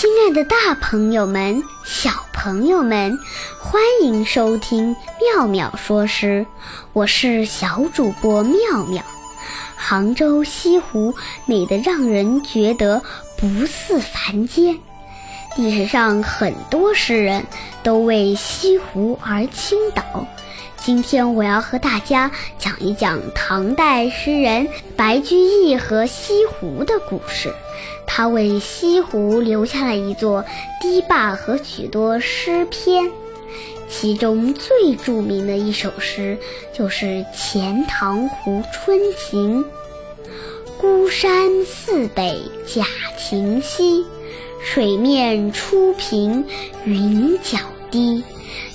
亲爱的，大朋友们、小朋友们，欢迎收听妙妙说诗，我是小主播妙妙。杭州西湖美得让人觉得不似凡间，历史上很多诗人都为西湖而倾倒。今天我要和大家讲一讲唐代诗人白居易和西湖的故事。他为西湖留下了一座堤坝和许多诗篇，其中最著名的一首诗就是《钱塘湖春情》：“孤山寺北贾亭西，水面初平云脚低。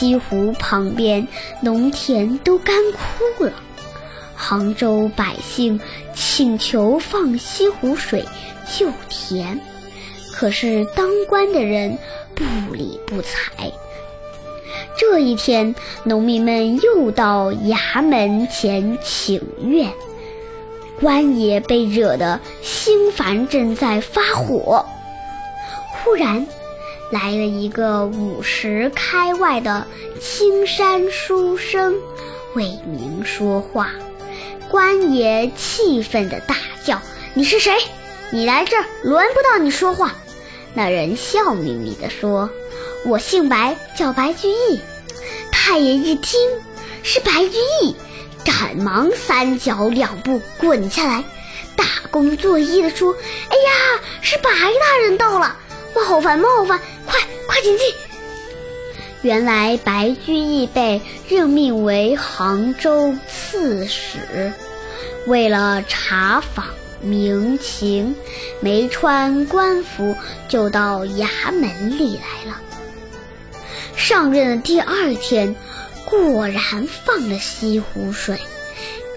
西湖旁边农田都干枯了，杭州百姓请求放西湖水救田，可是当官的人不理不睬。这一天，农民们又到衙门前请愿，官爷被惹得心烦，正在发火，忽然。来了一个五十开外的青山书生，为民说话。官爷气愤地大叫：“你是谁？你来这儿轮不到你说话！”那人笑眯眯地说：“我姓白，叫白居易。”太爷一听是白居易，赶忙三脚两步滚下来，大功作揖地说：“哎呀，是白大人到了。”冒犯冒犯，快快请进！原来白居易被任命为杭州刺史，为了查访民情，没穿官服就到衙门里来了。上任的第二天，果然放了西湖水，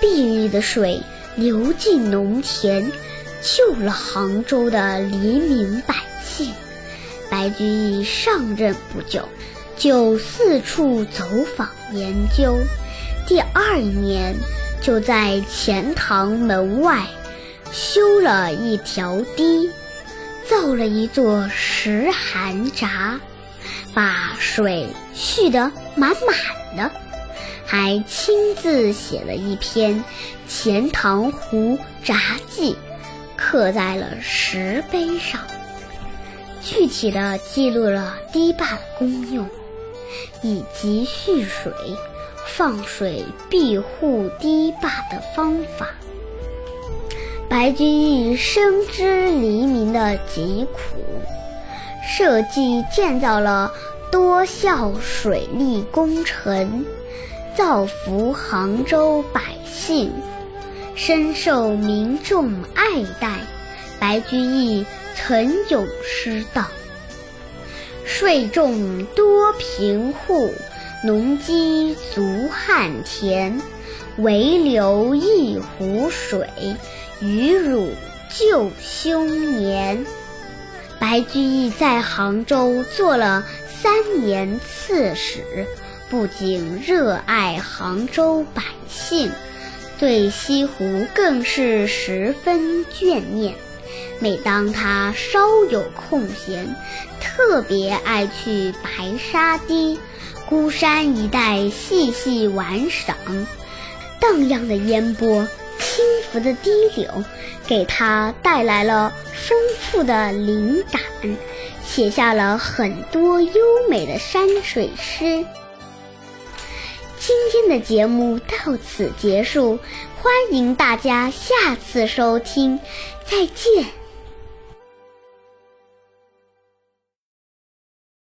碧绿的水流进农田，救了杭州的黎民百姓。白居易上任不久，就四处走访研究。第二年，就在钱塘门外修了一条堤，造了一座石函闸，把水蓄得满满的，还亲自写了一篇《钱塘湖闸记》，刻在了石碑上。具体的记录了堤坝的功用，以及蓄水、放水庇护堤坝的方法。白居易深知黎民的疾苦，设计建造了多效水利工程，造福杭州百姓，深受民众爱戴。白居易。曾有诗道：“税重多贫户，农机足旱田。唯留一湖水，与汝救凶年。”白居易在杭州做了三年刺史，不仅热爱杭州百姓，对西湖更是十分眷念。每当他稍有空闲，特别爱去白沙堤、孤山一带细细玩赏。荡漾的烟波、轻浮的堤流，给他带来了丰富的灵感，写下了很多优美的山水诗。今天的节目到此结束，欢迎大家下次收听，再见。